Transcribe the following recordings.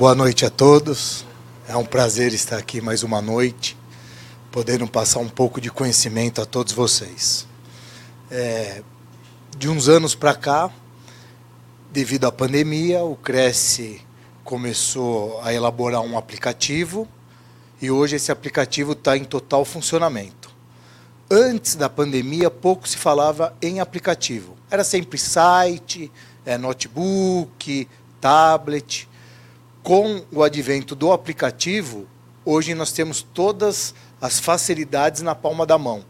Boa noite a todos. É um prazer estar aqui mais uma noite, podendo passar um pouco de conhecimento a todos vocês. É, de uns anos para cá, devido à pandemia, o Cresce começou a elaborar um aplicativo e hoje esse aplicativo está em total funcionamento. Antes da pandemia, pouco se falava em aplicativo. Era sempre site, é, notebook, tablet. Com o advento do aplicativo, hoje nós temos todas as facilidades na palma da mão.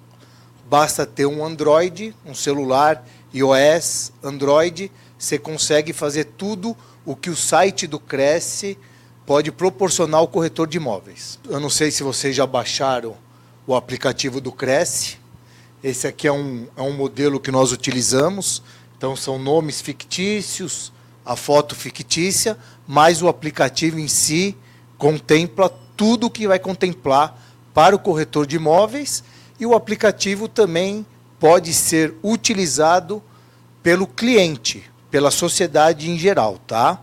Basta ter um Android, um celular iOS, Android, você consegue fazer tudo o que o site do Cresce pode proporcionar ao corretor de imóveis. Eu não sei se vocês já baixaram o aplicativo do Cresce. Esse aqui é um, é um modelo que nós utilizamos. Então, são nomes fictícios, a foto fictícia, mas o aplicativo em si contempla tudo o que vai contemplar para o corretor de imóveis e o aplicativo também pode ser utilizado pelo cliente, pela sociedade em geral, tá?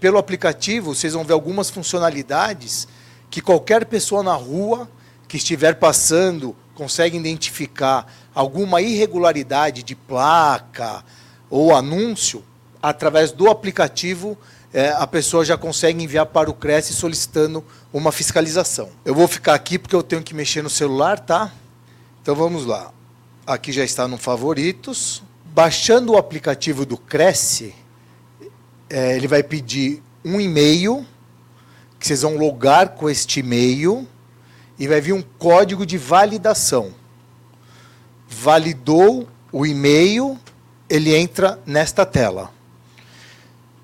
Pelo aplicativo, vocês vão ver algumas funcionalidades que qualquer pessoa na rua que estiver passando consegue identificar alguma irregularidade de placa ou anúncio, através do aplicativo, é, a pessoa já consegue enviar para o Cresce solicitando uma fiscalização. Eu vou ficar aqui porque eu tenho que mexer no celular, tá? Então vamos lá. Aqui já está no favoritos. Baixando o aplicativo do Cresce, é, ele vai pedir um e-mail, que vocês vão logar com este e-mail, e vai vir um código de validação. Validou o e-mail, ele entra nesta tela.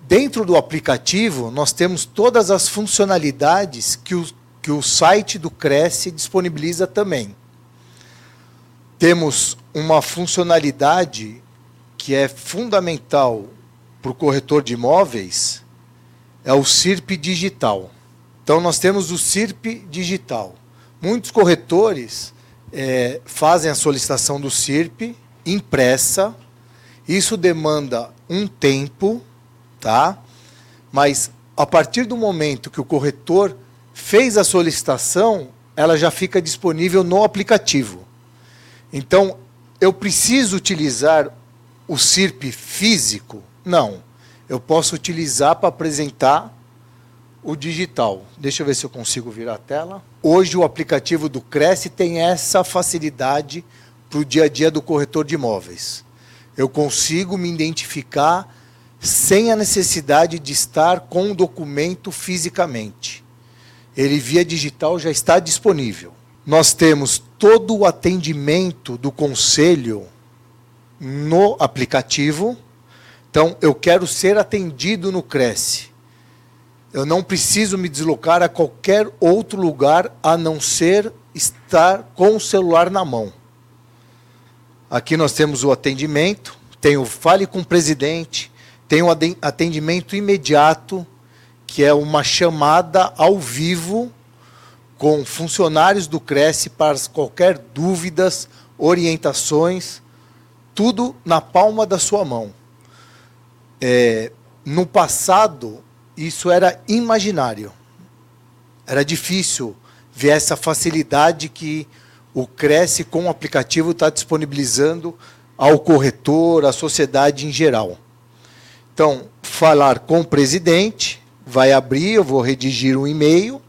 Dentro do aplicativo, nós temos todas as funcionalidades que o, que o site do Cresce disponibiliza também. Temos uma funcionalidade que é fundamental para o corretor de imóveis, é o CIRP digital. Então, nós temos o CIRP digital. Muitos corretores é, fazem a solicitação do CIRP impressa. Isso demanda um tempo, tá? Mas a partir do momento que o corretor fez a solicitação, ela já fica disponível no aplicativo. Então, eu preciso utilizar o CIRP físico? Não. Eu posso utilizar para apresentar o digital. Deixa eu ver se eu consigo virar a tela. Hoje o aplicativo do Cresce tem essa facilidade para o dia a dia do corretor de imóveis. Eu consigo me identificar sem a necessidade de estar com o documento fisicamente. Ele via digital já está disponível. Nós temos todo o atendimento do conselho no aplicativo. Então, eu quero ser atendido no Cresce. Eu não preciso me deslocar a qualquer outro lugar a não ser estar com o celular na mão. Aqui nós temos o atendimento, tem o fale com o presidente, tem o atendimento imediato, que é uma chamada ao vivo com funcionários do Cresce para qualquer dúvidas, orientações tudo na palma da sua mão. É, no passado, isso era imaginário. Era difícil ver essa facilidade que o Cresce com o aplicativo está disponibilizando ao corretor, à sociedade em geral. Então, falar com o presidente, vai abrir, eu vou redigir um e-mail,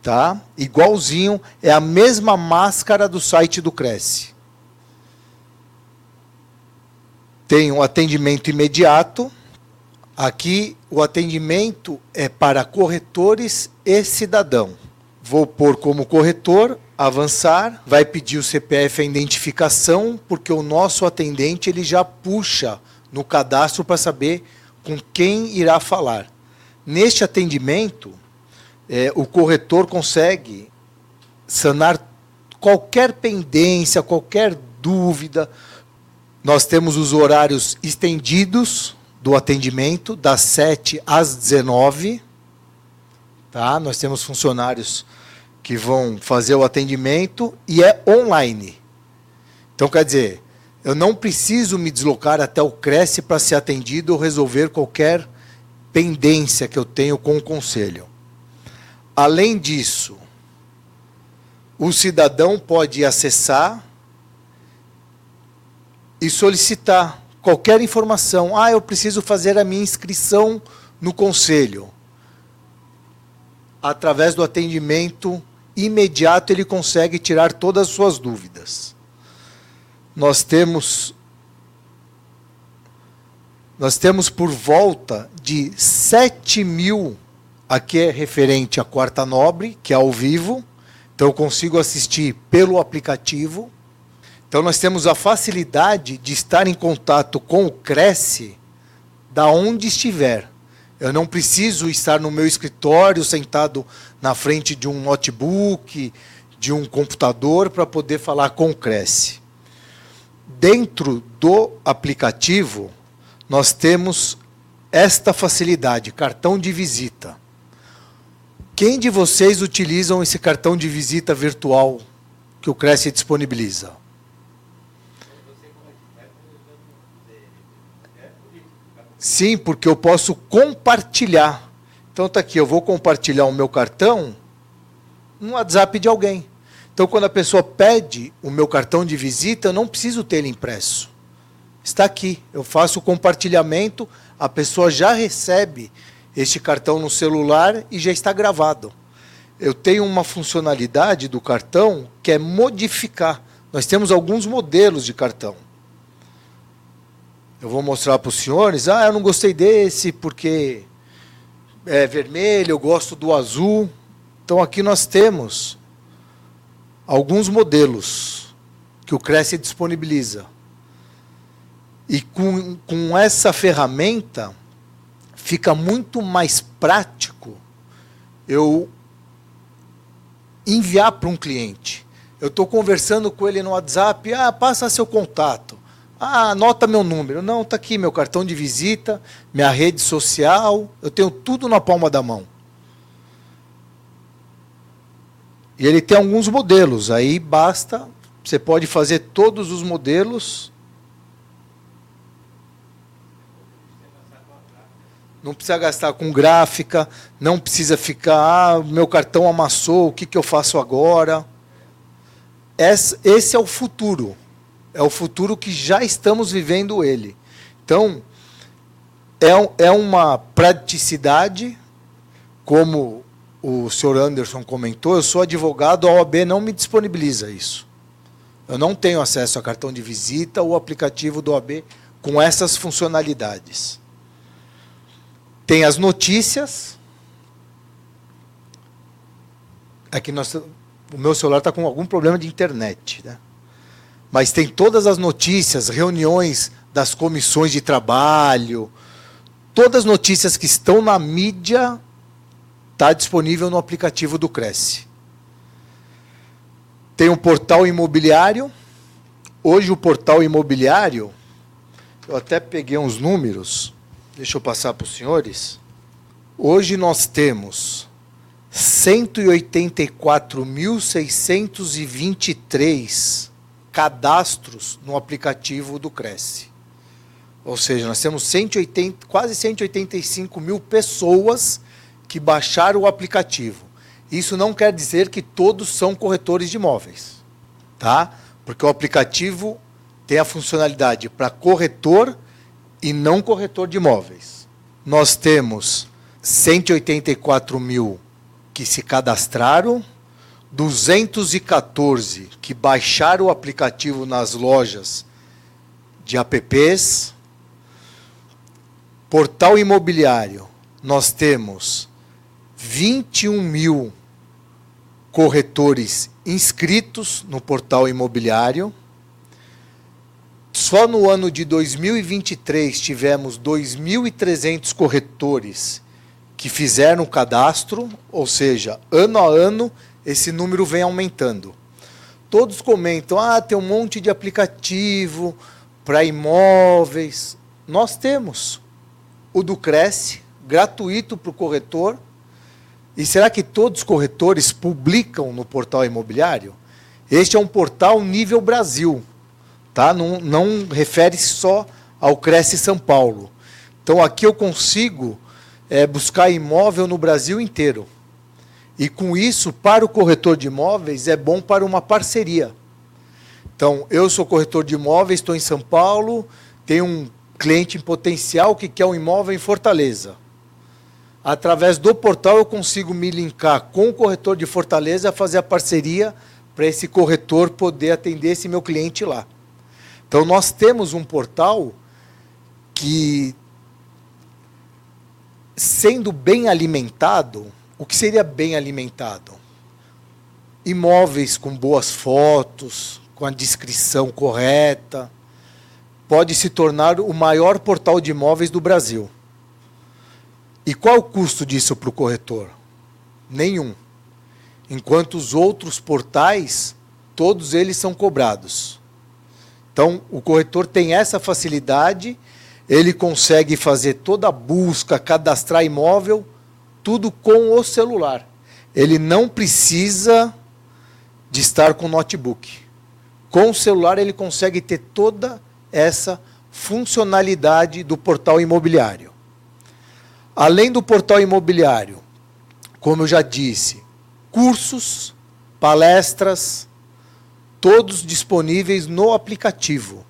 tá? Igualzinho, é a mesma máscara do site do Cresce. tem um atendimento imediato. Aqui o atendimento é para corretores e cidadão. Vou pôr como corretor, avançar, vai pedir o CPF a identificação, porque o nosso atendente ele já puxa no cadastro para saber com quem irá falar. Neste atendimento, é, o corretor consegue sanar qualquer pendência, qualquer dúvida, nós temos os horários estendidos do atendimento, das 7 às 19. Tá? Nós temos funcionários que vão fazer o atendimento e é online. Então, quer dizer, eu não preciso me deslocar até o Cresce para ser atendido ou resolver qualquer pendência que eu tenho com o conselho. Além disso, o cidadão pode acessar e solicitar qualquer informação. Ah, eu preciso fazer a minha inscrição no conselho. Através do atendimento imediato, ele consegue tirar todas as suas dúvidas. Nós temos nós temos por volta de 7 mil, aqui é referente à Quarta Nobre, que é ao vivo, então eu consigo assistir pelo aplicativo. Então nós temos a facilidade de estar em contato com o Cresce da onde estiver. Eu não preciso estar no meu escritório sentado na frente de um notebook, de um computador para poder falar com o Cresce. Dentro do aplicativo, nós temos esta facilidade, cartão de visita. Quem de vocês utilizam esse cartão de visita virtual que o Cresce disponibiliza? Sim, porque eu posso compartilhar. Então está aqui, eu vou compartilhar o meu cartão no WhatsApp de alguém. Então quando a pessoa pede o meu cartão de visita, eu não preciso ter ele impresso está aqui. Eu faço o compartilhamento, a pessoa já recebe este cartão no celular e já está gravado. Eu tenho uma funcionalidade do cartão que é modificar. Nós temos alguns modelos de cartão. Eu vou mostrar para os senhores. Ah, eu não gostei desse porque é vermelho, eu gosto do azul. Então aqui nós temos alguns modelos que o Cresce disponibiliza. E com, com essa ferramenta fica muito mais prático eu enviar para um cliente. Eu estou conversando com ele no WhatsApp, ah, passa seu contato. Ah, anota meu número. Não, está aqui meu cartão de visita, minha rede social, eu tenho tudo na palma da mão. E ele tem alguns modelos, aí basta, você pode fazer todos os modelos não precisa gastar com gráfica, não precisa ficar, ah, meu cartão amassou, o que, que eu faço agora? Esse é o futuro. É o futuro que já estamos vivendo ele. Então, é, é uma praticidade, como o senhor Anderson comentou, eu sou advogado, a OAB não me disponibiliza isso. Eu não tenho acesso a cartão de visita ou aplicativo do OAB com essas funcionalidades. Tem as notícias. Aqui é nós, o meu celular está com algum problema de internet. Né? Mas tem todas as notícias, reuniões das comissões de trabalho, todas as notícias que estão na mídia está disponível no aplicativo do Cresce. Tem um portal imobiliário. Hoje o portal imobiliário, eu até peguei uns números. Deixa eu passar para os senhores. Hoje nós temos 184.623 cadastros no aplicativo do Cresce. Ou seja, nós temos 180, quase 185 mil pessoas que baixaram o aplicativo. Isso não quer dizer que todos são corretores de imóveis, tá? Porque o aplicativo tem a funcionalidade para corretor e não corretor de imóveis. Nós temos 184 mil que se cadastraram, 214 que baixaram o aplicativo nas lojas de apps. Portal imobiliário, nós temos 21 mil corretores inscritos no portal imobiliário. Só no ano de 2023 tivemos 2.300 corretores que fizeram o cadastro, ou seja, ano a ano esse número vem aumentando. Todos comentam: ah, tem um monte de aplicativo para imóveis. Nós temos o do Cresce, gratuito para o corretor. E será que todos os corretores publicam no portal imobiliário? Este é um portal nível Brasil tá? não, não refere só ao Cresce São Paulo. Então aqui eu consigo é, buscar imóvel no Brasil inteiro. E com isso, para o corretor de imóveis, é bom para uma parceria. Então, eu sou corretor de imóveis, estou em São Paulo, tenho um cliente em potencial que quer um imóvel em Fortaleza. Através do portal eu consigo me linkar com o corretor de Fortaleza, fazer a parceria para esse corretor poder atender esse meu cliente lá. Então nós temos um portal que sendo bem alimentado, o que seria bem alimentado? Imóveis com boas fotos, com a descrição correta, pode se tornar o maior portal de imóveis do Brasil. E qual o custo disso para o corretor? Nenhum. Enquanto os outros portais, todos eles são cobrados. Então, o corretor tem essa facilidade, ele consegue fazer toda a busca, cadastrar imóvel, tudo com o celular. Ele não precisa de estar com notebook. Com o celular, ele consegue ter toda essa funcionalidade do portal imobiliário. Além do portal imobiliário, como eu já disse, cursos, palestras, todos disponíveis no aplicativo.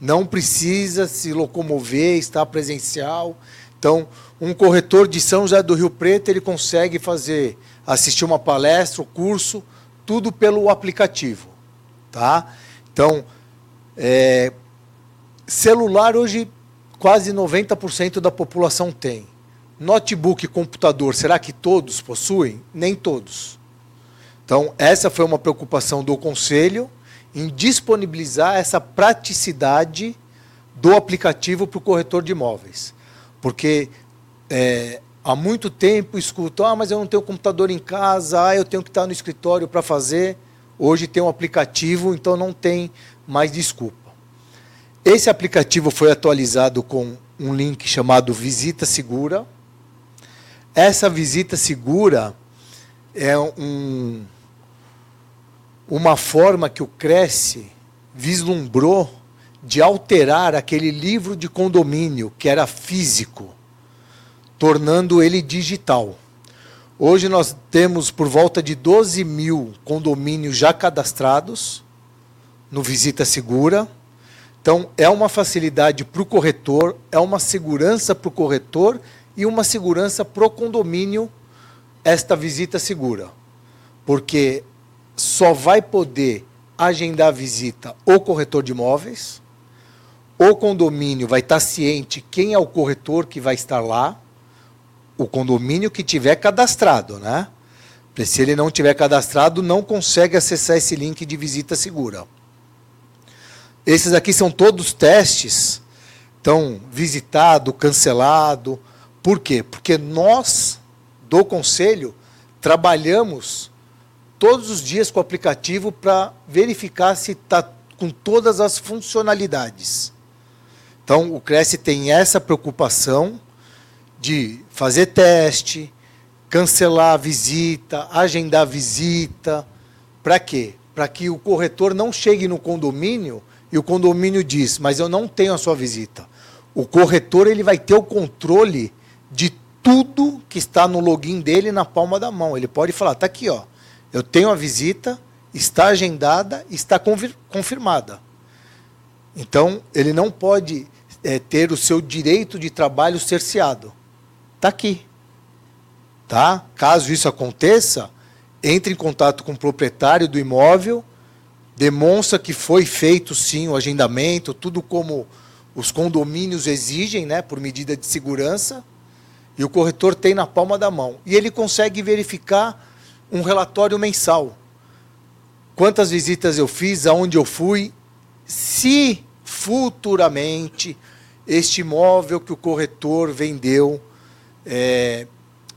Não precisa se locomover, estar presencial. Então, um corretor de São José do Rio Preto, ele consegue fazer, assistir uma palestra, o um curso, tudo pelo aplicativo. Tá? Então, é, celular hoje quase 90% da população tem. Notebook e computador, será que todos possuem? Nem todos. Então, essa foi uma preocupação do Conselho em disponibilizar essa praticidade do aplicativo para o corretor de imóveis. Porque é, há muito tempo escuto, ah, mas eu não tenho computador em casa, ah, eu tenho que estar no escritório para fazer. Hoje tem um aplicativo, então não tem mais desculpa. Esse aplicativo foi atualizado com um link chamado Visita Segura. Essa visita segura é um, uma forma que o Cresce vislumbrou de alterar aquele livro de condomínio que era físico, tornando ele digital. Hoje nós temos por volta de 12 mil condomínios já cadastrados no Visita Segura então, é uma facilidade para o corretor, é uma segurança para o corretor e uma segurança para o condomínio esta visita segura. Porque só vai poder agendar a visita o corretor de imóveis, o condomínio vai estar ciente quem é o corretor que vai estar lá, o condomínio que tiver cadastrado, né? Se ele não tiver cadastrado, não consegue acessar esse link de visita segura. Esses aqui são todos testes. Então, visitado, cancelado. Por quê? Porque nós, do Conselho, trabalhamos todos os dias com o aplicativo para verificar se está com todas as funcionalidades. Então, o Cresce tem essa preocupação de fazer teste, cancelar a visita, agendar a visita. Para quê? Para que o corretor não chegue no condomínio e o condomínio diz, mas eu não tenho a sua visita. O corretor ele vai ter o controle de tudo que está no login dele na palma da mão. Ele pode falar, está aqui, ó, eu tenho a visita, está agendada, está confirmada. Então, ele não pode é, ter o seu direito de trabalho cerceado. Está aqui. Tá? Caso isso aconteça, entre em contato com o proprietário do imóvel demonstra que foi feito sim o agendamento, tudo como os condomínios exigem, né, por medida de segurança, e o corretor tem na palma da mão. E ele consegue verificar um relatório mensal. Quantas visitas eu fiz, aonde eu fui, se futuramente este imóvel que o corretor vendeu, é,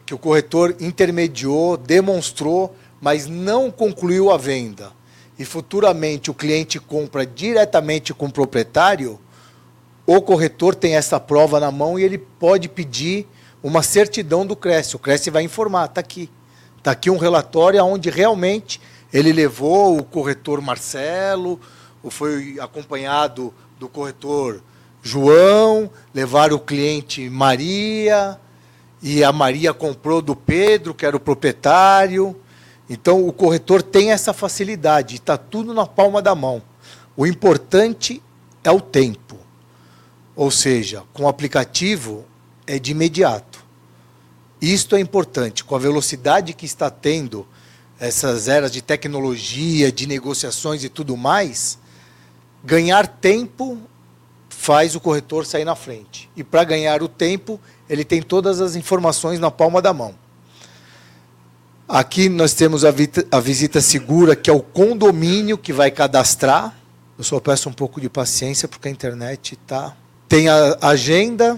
que o corretor intermediou, demonstrou, mas não concluiu a venda e futuramente o cliente compra diretamente com o proprietário, o corretor tem essa prova na mão e ele pode pedir uma certidão do Cresce. O Cresce vai informar, está aqui. Está aqui um relatório onde realmente ele levou o corretor Marcelo, foi acompanhado do corretor João, levaram o cliente Maria, e a Maria comprou do Pedro, que era o proprietário. Então o corretor tem essa facilidade, está tudo na palma da mão. O importante é o tempo. Ou seja, com o aplicativo é de imediato. Isto é importante, com a velocidade que está tendo essas eras de tecnologia, de negociações e tudo mais, ganhar tempo faz o corretor sair na frente. E para ganhar o tempo, ele tem todas as informações na palma da mão. Aqui nós temos a, a visita segura, que é o condomínio que vai cadastrar. Eu só peço um pouco de paciência, porque a internet está. Tem a agenda,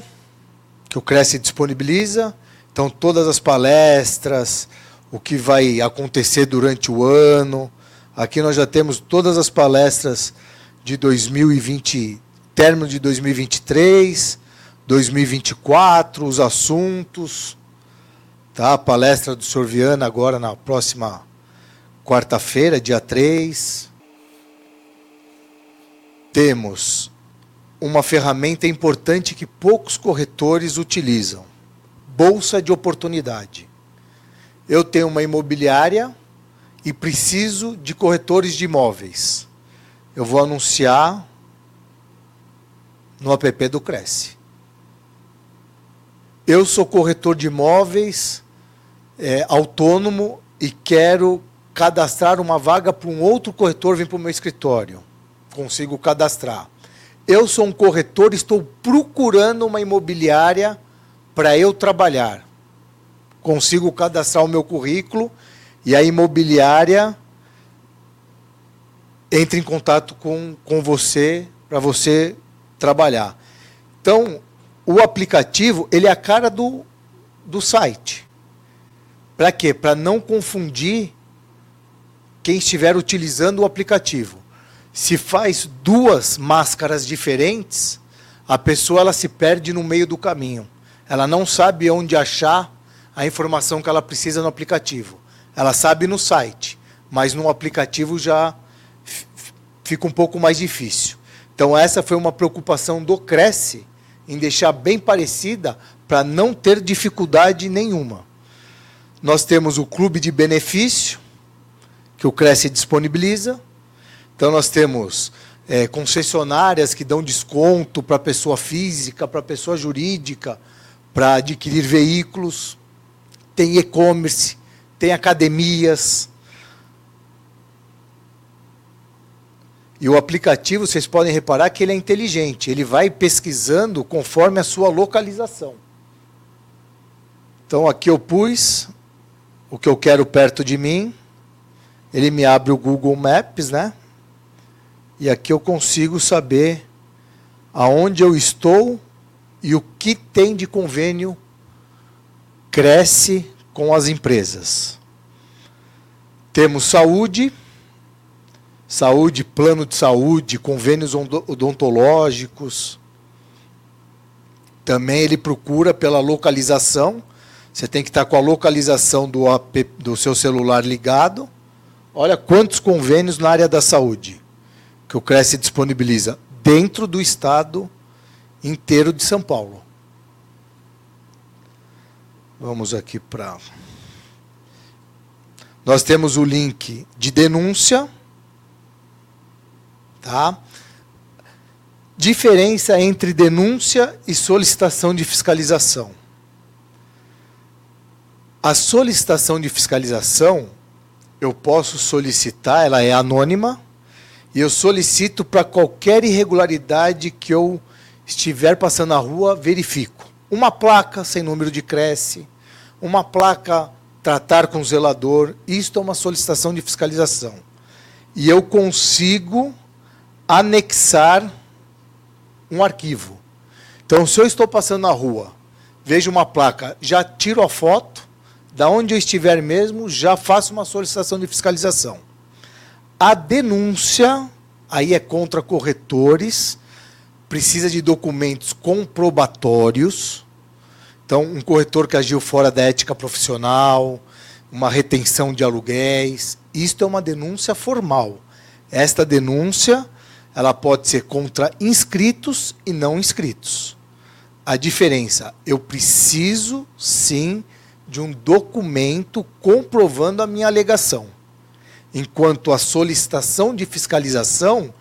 que o Cresce disponibiliza. Então, todas as palestras, o que vai acontecer durante o ano. Aqui nós já temos todas as palestras de 2020, término de 2023, 2024, os assuntos. Tá? A palestra do Sr. Viana agora na próxima quarta-feira, dia 3. Temos uma ferramenta importante que poucos corretores utilizam: bolsa de oportunidade. Eu tenho uma imobiliária e preciso de corretores de imóveis. Eu vou anunciar no app do Cresce. Eu sou corretor de imóveis é, autônomo e quero cadastrar uma vaga para um outro corretor vir para o meu escritório. Consigo cadastrar. Eu sou um corretor, estou procurando uma imobiliária para eu trabalhar consigo cadastrar o meu currículo e a imobiliária entra em contato com, com você para você trabalhar. Então, o aplicativo, ele é a cara do, do site. Para quê? Para não confundir quem estiver utilizando o aplicativo. Se faz duas máscaras diferentes, a pessoa ela se perde no meio do caminho. Ela não sabe onde achar a informação que ela precisa no aplicativo. Ela sabe no site, mas no aplicativo já fica um pouco mais difícil. Então essa foi uma preocupação do Cresce em deixar bem parecida para não ter dificuldade nenhuma. Nós temos o clube de benefício que o Cresce disponibiliza. Então nós temos é, concessionárias que dão desconto para pessoa física, para pessoa jurídica, para adquirir veículos tem e-commerce, tem academias. E o aplicativo, vocês podem reparar que ele é inteligente, ele vai pesquisando conforme a sua localização. Então aqui eu pus o que eu quero perto de mim, ele me abre o Google Maps, né? E aqui eu consigo saber aonde eu estou e o que tem de convênio cresce com as empresas. Temos saúde, saúde, plano de saúde, convênios odontológicos. Também ele procura pela localização. Você tem que estar com a localização do, AP, do seu celular ligado. Olha quantos convênios na área da saúde que o Cresce disponibiliza dentro do estado inteiro de São Paulo. Vamos aqui para. Nós temos o link de denúncia. Tá? Diferença entre denúncia e solicitação de fiscalização. A solicitação de fiscalização, eu posso solicitar, ela é anônima, e eu solicito para qualquer irregularidade que eu estiver passando na rua, verifico uma placa sem número de cresce, uma placa tratar com zelador, isto é uma solicitação de fiscalização. E eu consigo anexar um arquivo. Então, se eu estou passando na rua, vejo uma placa, já tiro a foto, da onde eu estiver mesmo, já faço uma solicitação de fiscalização. A denúncia, aí é contra corretores, precisa de documentos comprobatórios. Então, um corretor que agiu fora da ética profissional, uma retenção de aluguéis, isto é uma denúncia formal. Esta denúncia, ela pode ser contra inscritos e não inscritos. a diferença. Eu preciso, sim, de um documento comprovando a minha alegação. Enquanto a solicitação de fiscalização,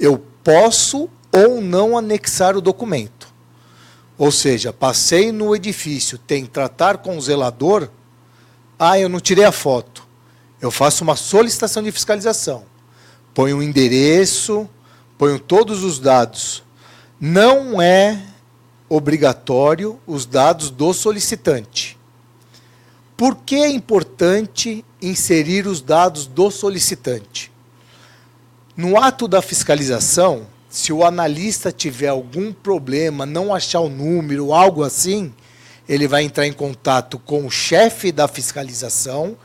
eu posso ou não anexar o documento. Ou seja, passei no edifício, tem tratar com o zelador, ah, eu não tirei a foto. Eu faço uma solicitação de fiscalização. Ponho o endereço, ponho todos os dados. Não é obrigatório os dados do solicitante. Por que é importante inserir os dados do solicitante? No ato da fiscalização, se o analista tiver algum problema, não achar o número, algo assim, ele vai entrar em contato com o chefe da fiscalização,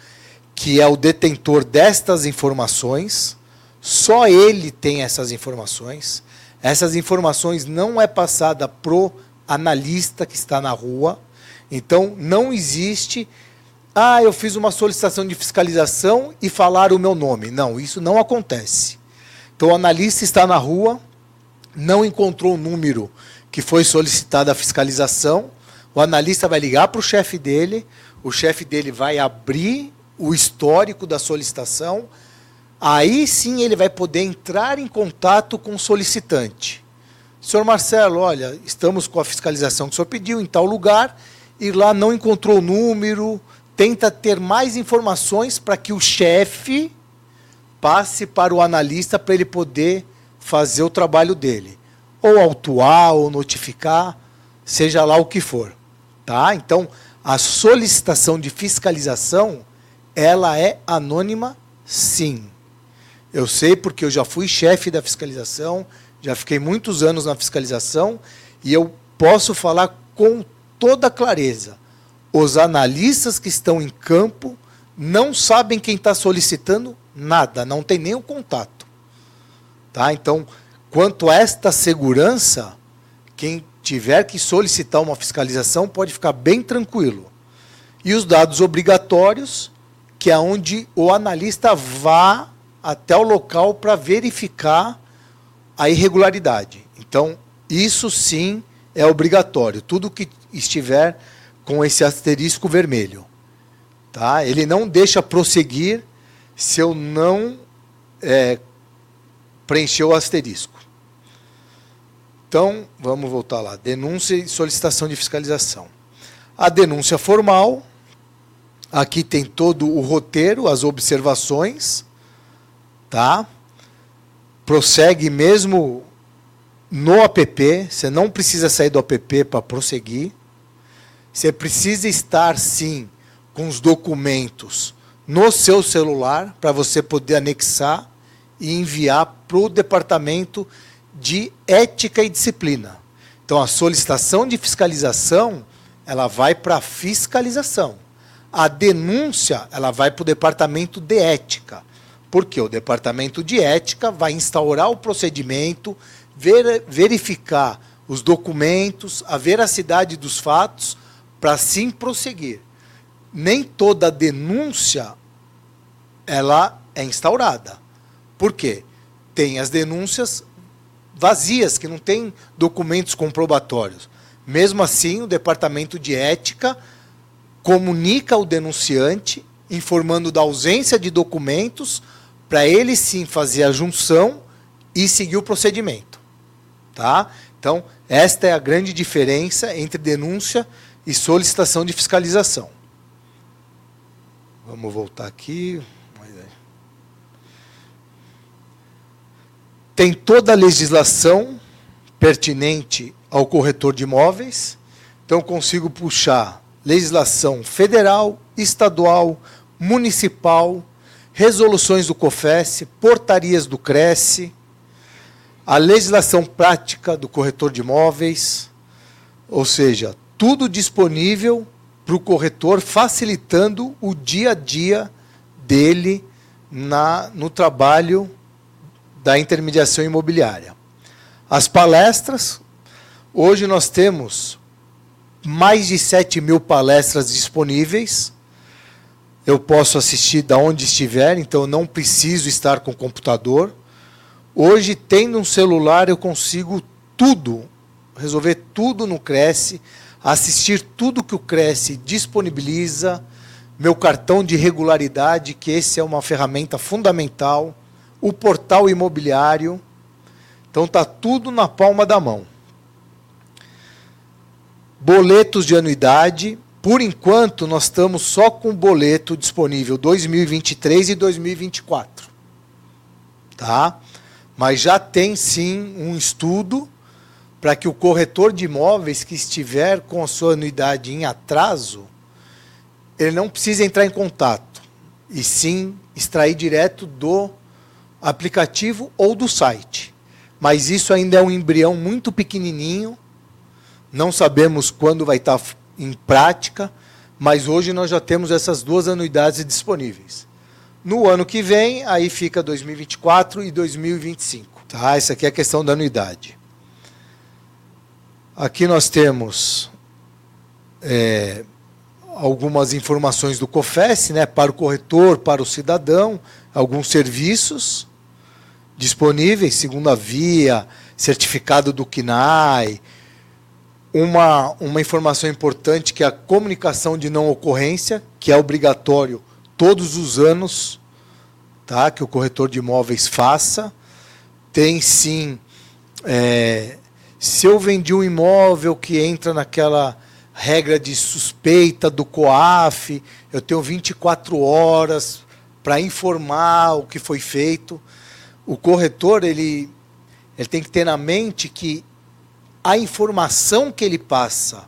que é o detentor destas informações. Só ele tem essas informações. Essas informações não é passada pro analista que está na rua. Então não existe ah, eu fiz uma solicitação de fiscalização e falar o meu nome. Não, isso não acontece. Então o analista está na rua, não encontrou o número que foi solicitado a fiscalização, o analista vai ligar para o chefe dele, o chefe dele vai abrir o histórico da solicitação, aí sim ele vai poder entrar em contato com o solicitante. Senhor Marcelo, olha, estamos com a fiscalização que o senhor pediu em tal lugar e lá não encontrou o número, tenta ter mais informações para que o chefe passe para o analista para ele poder fazer o trabalho dele, ou autuar ou notificar, seja lá o que for. Tá? Então, a solicitação de fiscalização, ela é anônima, sim. Eu sei porque eu já fui chefe da fiscalização, já fiquei muitos anos na fiscalização e eu posso falar com toda clareza. Os analistas que estão em campo não sabem quem está solicitando nada, não tem o contato. Tá? Então, quanto a esta segurança, quem tiver que solicitar uma fiscalização pode ficar bem tranquilo. E os dados obrigatórios, que é onde o analista vá até o local para verificar a irregularidade. Então, isso sim é obrigatório. Tudo que estiver com esse asterisco vermelho. Tá? Ele não deixa prosseguir se eu não é, preencher o asterisco. Então, vamos voltar lá. Denúncia e solicitação de fiscalização. A denúncia formal, aqui tem todo o roteiro, as observações, tá? Prossegue mesmo no app, você não precisa sair do app para prosseguir. Você precisa estar sim com os documentos no seu celular para você poder anexar e enviar para o departamento de ética e disciplina. Então, a solicitação de fiscalização, ela vai para a fiscalização. A denúncia, ela vai para o departamento de ética. Porque o departamento de ética vai instaurar o procedimento, ver, verificar os documentos, a veracidade dos fatos, para sim prosseguir. Nem toda denúncia ela é instaurada. Por quê? Tem as denúncias vazias, que não tem documentos comprobatórios. Mesmo assim, o departamento de ética comunica ao denunciante, informando da ausência de documentos, para ele sim fazer a junção e seguir o procedimento. Tá? Então, esta é a grande diferença entre denúncia e solicitação de fiscalização. Vamos voltar aqui. tem toda a legislação pertinente ao corretor de imóveis. Então, consigo puxar legislação federal, estadual, municipal, resoluções do COFES, portarias do CRESSE, a legislação prática do corretor de imóveis, ou seja, tudo disponível para o corretor, facilitando o dia a dia dele na, no trabalho da intermediação imobiliária. As palestras, hoje nós temos mais de 7 mil palestras disponíveis. Eu posso assistir da onde estiver, então não preciso estar com o computador. Hoje, tendo um celular, eu consigo tudo resolver tudo no Cresce, assistir tudo que o Cresce disponibiliza, meu cartão de regularidade, que esse é uma ferramenta fundamental, o portal imobiliário. Então tá tudo na palma da mão. Boletos de anuidade, por enquanto nós estamos só com boleto disponível 2023 e 2024. Tá? Mas já tem sim um estudo para que o corretor de imóveis que estiver com a sua anuidade em atraso, ele não precisa entrar em contato, e sim extrair direto do aplicativo ou do site. Mas isso ainda é um embrião muito pequenininho, não sabemos quando vai estar em prática, mas hoje nós já temos essas duas anuidades disponíveis. No ano que vem, aí fica 2024 e 2025. Tá? Essa aqui é a questão da anuidade. Aqui nós temos é, algumas informações do COFES, né, para o corretor, para o cidadão, alguns serviços disponíveis, segunda via, certificado do CNAE, uma, uma informação importante que é a comunicação de não ocorrência, que é obrigatório todos os anos, tá, que o corretor de imóveis faça. Tem sim é, se eu vendi um imóvel que entra naquela regra de suspeita do COAF, eu tenho 24 horas para informar o que foi feito. O corretor ele, ele tem que ter na mente que a informação que ele passa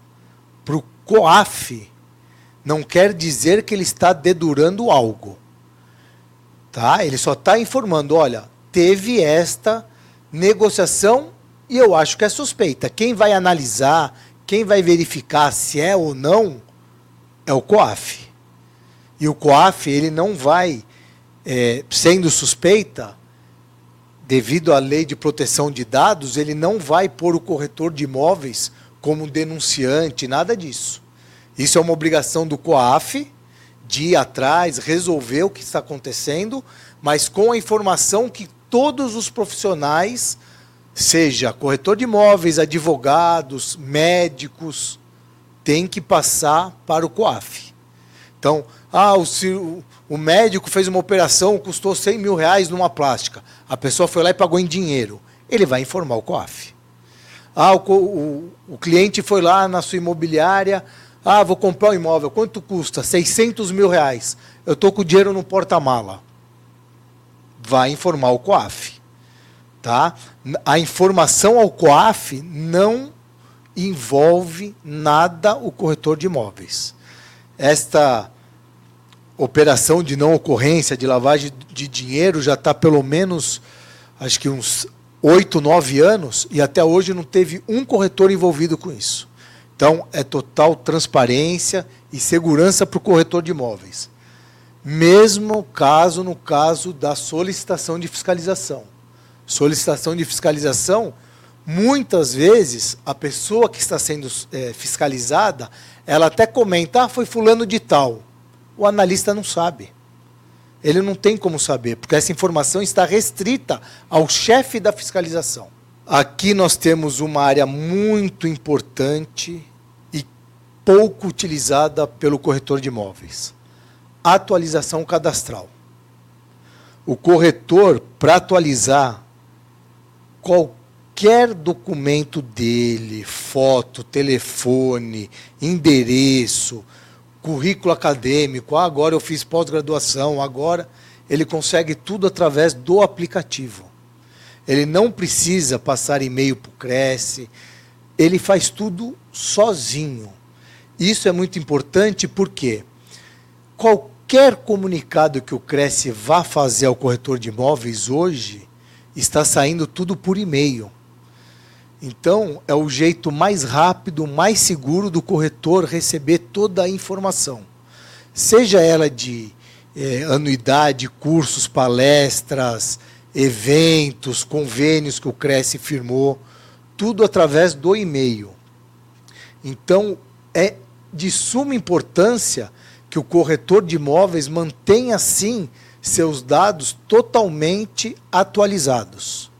para o COAF não quer dizer que ele está dedurando algo. Tá? Ele só está informando, olha, teve esta negociação e eu acho que é suspeita. Quem vai analisar, quem vai verificar se é ou não, é o COAF. E o COAF, ele não vai, é, sendo suspeita, devido à lei de proteção de dados, ele não vai pôr o corretor de imóveis como denunciante, nada disso. Isso é uma obrigação do COAF de ir atrás, resolver o que está acontecendo, mas com a informação que todos os profissionais seja corretor de imóveis, advogados, médicos, tem que passar para o COAF. Então, ah, o, o médico fez uma operação, custou 100 mil reais numa plástica. A pessoa foi lá e pagou em dinheiro. Ele vai informar o COAF. Ah, o, o, o cliente foi lá na sua imobiliária, ah, vou comprar um imóvel, quanto custa? 600 mil reais. Eu estou com o dinheiro no porta-mala. Vai informar o COAF. Tá? A informação ao COAF não envolve nada o corretor de imóveis. Esta operação de não ocorrência, de lavagem de dinheiro, já está pelo menos, acho que uns oito, nove anos, e até hoje não teve um corretor envolvido com isso. Então, é total transparência e segurança para o corretor de imóveis. Mesmo caso no caso da solicitação de fiscalização solicitação de fiscalização, muitas vezes a pessoa que está sendo é, fiscalizada, ela até comenta, ah, foi fulano de tal. O analista não sabe. Ele não tem como saber, porque essa informação está restrita ao chefe da fiscalização. Aqui nós temos uma área muito importante e pouco utilizada pelo corretor de imóveis. Atualização cadastral. O corretor, para atualizar qualquer documento dele, foto, telefone, endereço, currículo acadêmico, ah, agora eu fiz pós-graduação, agora ele consegue tudo através do aplicativo. Ele não precisa passar e-mail para o Cresce, ele faz tudo sozinho. Isso é muito importante porque qualquer comunicado que o Cresce vá fazer ao corretor de imóveis hoje, está saindo tudo por e-mail. Então, é o jeito mais rápido, mais seguro do corretor receber toda a informação. Seja ela de é, anuidade, cursos, palestras, eventos, convênios que o Cresce firmou, tudo através do e-mail. Então, é de suma importância que o corretor de imóveis mantenha, sim, seus dados totalmente atualizados.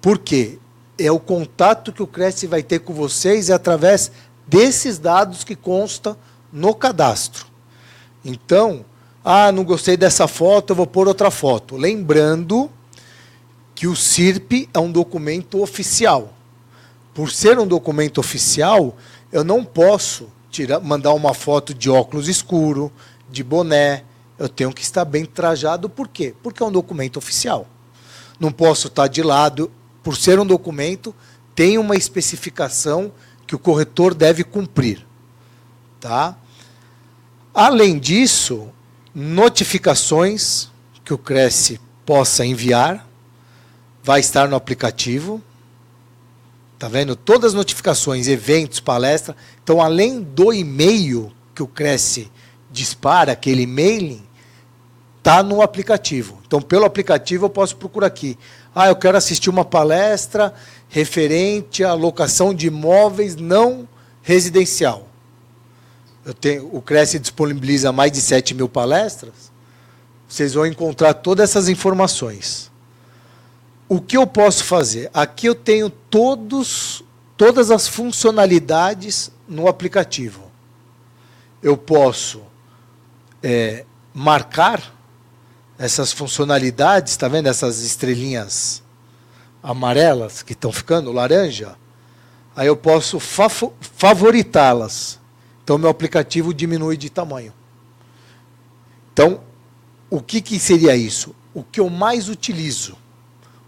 Por quê? é o contato que o Cresce vai ter com vocês é através desses dados que constam no cadastro. Então, ah, não gostei dessa foto, eu vou pôr outra foto. Lembrando que o CIRP é um documento oficial. Por ser um documento oficial, eu não posso tirar, mandar uma foto de óculos escuro, de boné. Eu tenho que estar bem trajado. Por quê? Porque é um documento oficial. Não posso estar de lado. Por ser um documento, tem uma especificação que o corretor deve cumprir. Tá? Além disso, notificações que o Cresce possa enviar vai estar no aplicativo. Tá vendo? Todas as notificações, eventos, palestra. Então, além do e-mail que o Cresce dispara, aquele e-mailing, tá no aplicativo. Então, pelo aplicativo eu posso procurar aqui. Ah, eu quero assistir uma palestra referente à locação de imóveis não residencial. Eu tenho, o Cresce disponibiliza mais de 7 mil palestras. Vocês vão encontrar todas essas informações o que eu posso fazer? Aqui eu tenho todos, todas as funcionalidades no aplicativo. Eu posso é, marcar essas funcionalidades, está vendo essas estrelinhas amarelas que estão ficando laranja? Aí eu posso favoritá-las. Então meu aplicativo diminui de tamanho. Então, o que, que seria isso? O que eu mais utilizo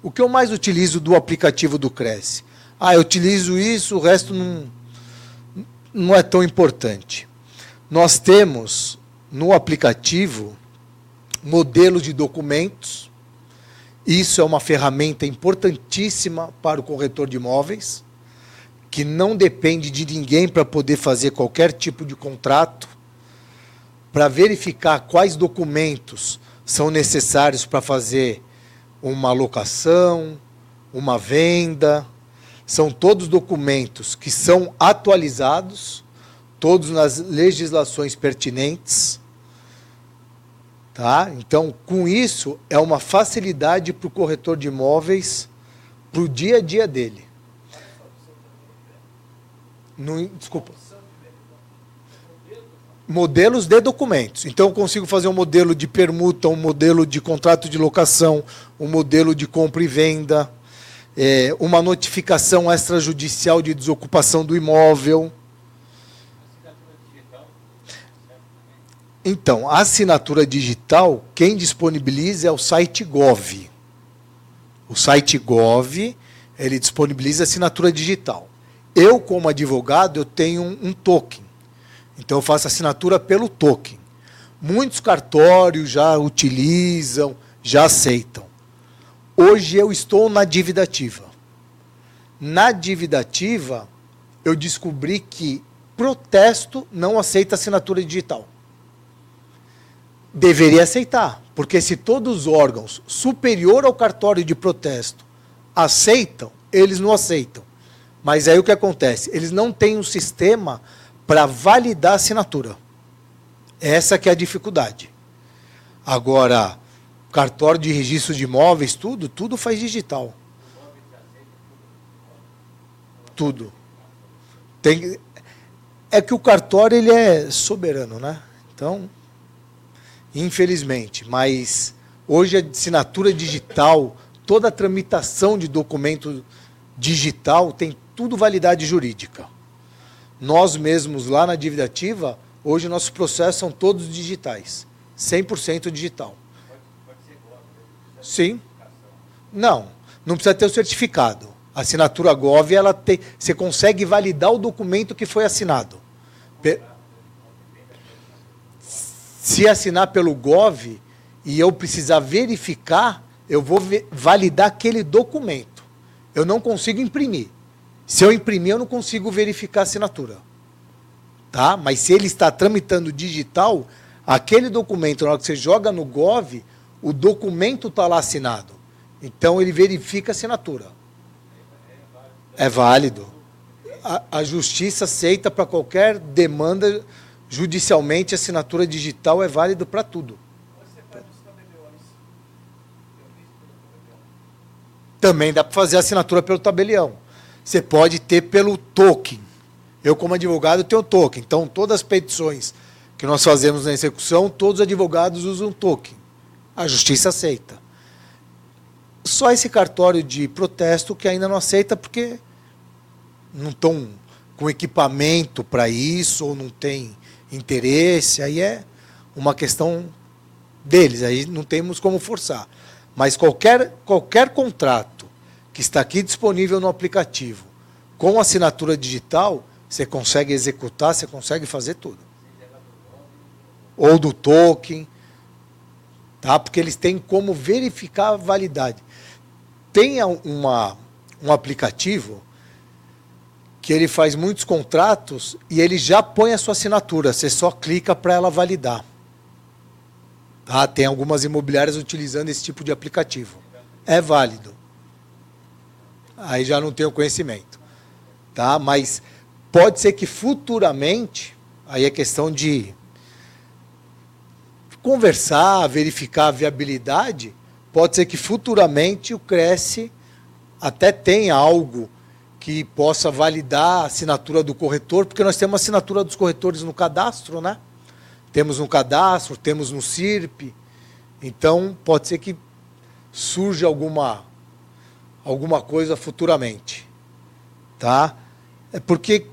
o que eu mais utilizo do aplicativo do Cresce? Ah, eu utilizo isso, o resto não, não é tão importante. Nós temos no aplicativo modelo de documentos. Isso é uma ferramenta importantíssima para o corretor de imóveis, que não depende de ninguém para poder fazer qualquer tipo de contrato, para verificar quais documentos são necessários para fazer uma locação, uma venda. São todos documentos que são atualizados, todos nas legislações pertinentes. Tá? Então, com isso, é uma facilidade para o corretor de imóveis, para o dia a dia dele. No, desculpa modelos de documentos. Então, eu consigo fazer um modelo de permuta, um modelo de contrato de locação, um modelo de compra e venda, é, uma notificação extrajudicial de desocupação do imóvel. Então, a assinatura digital, quem disponibiliza é o site Gov. O site Gov, ele disponibiliza assinatura digital. Eu, como advogado, eu tenho um token então eu faço assinatura pelo token. Muitos cartórios já utilizam, já aceitam. Hoje eu estou na dívida ativa. Na dívida ativa, eu descobri que protesto não aceita assinatura digital. Deveria aceitar, porque se todos os órgãos superior ao cartório de protesto aceitam, eles não aceitam. Mas aí o que acontece? Eles não têm um sistema para validar a assinatura. Essa que é a dificuldade. Agora, cartório de registro de imóveis, tudo, tudo faz digital. Tudo. Tem, é que o cartório ele é soberano, né? Então, infelizmente, mas hoje a assinatura digital, toda a tramitação de documento digital tem tudo validade jurídica. Nós mesmos lá na dívida ativa, hoje nossos processos são todos digitais, 100% digital. Sim. Não, não precisa ter o certificado. A assinatura Gov, ela tem, você consegue validar o documento que foi assinado. Se assinar pelo Gov e eu precisar verificar, eu vou validar aquele documento. Eu não consigo imprimir. Se eu imprimir, eu não consigo verificar a assinatura. Tá? Mas se ele está tramitando digital, aquele documento, na hora que você joga no Gov, o documento está lá assinado. Então ele verifica a assinatura. É válido. A, a justiça aceita para qualquer demanda judicialmente assinatura digital é válido para tudo. Também dá para fazer assinatura pelo tabelião. você pode ter pelo token. Eu, como advogado, tenho token. Então, todas as petições que nós fazemos na execução, todos os advogados usam token. A justiça aceita. Só esse cartório de protesto que ainda não aceita porque não estão com equipamento para isso ou não tem interesse. Aí é uma questão deles, aí não temos como forçar. Mas qualquer, qualquer contrato que está aqui disponível no aplicativo com assinatura digital, você consegue executar, você consegue fazer tudo. Ou do token, tá? porque eles têm como verificar a validade. Tem uma, um aplicativo que ele faz muitos contratos e ele já põe a sua assinatura, você só clica para ela validar. Tá? Tem algumas imobiliárias utilizando esse tipo de aplicativo. É válido. Aí já não tenho conhecimento. Tá? Mas pode ser que futuramente, aí é questão de conversar, verificar a viabilidade, pode ser que futuramente o Cresce até tenha algo que possa validar a assinatura do corretor, porque nós temos a assinatura dos corretores no cadastro, né? Temos no cadastro, temos no CIRP. Então, pode ser que surja alguma, alguma coisa futuramente. Tá? É porque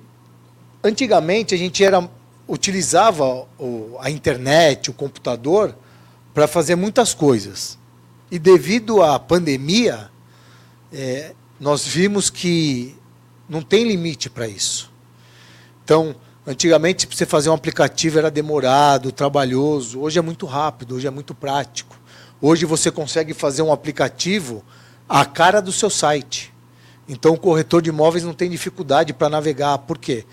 antigamente a gente era, utilizava o, a internet, o computador, para fazer muitas coisas. E devido à pandemia, é, nós vimos que não tem limite para isso. Então, Antigamente, para você fazer um aplicativo era demorado, trabalhoso. Hoje é muito rápido, hoje é muito prático. Hoje você consegue fazer um aplicativo à cara do seu site. Então o corretor de imóveis não tem dificuldade para navegar. Por quê?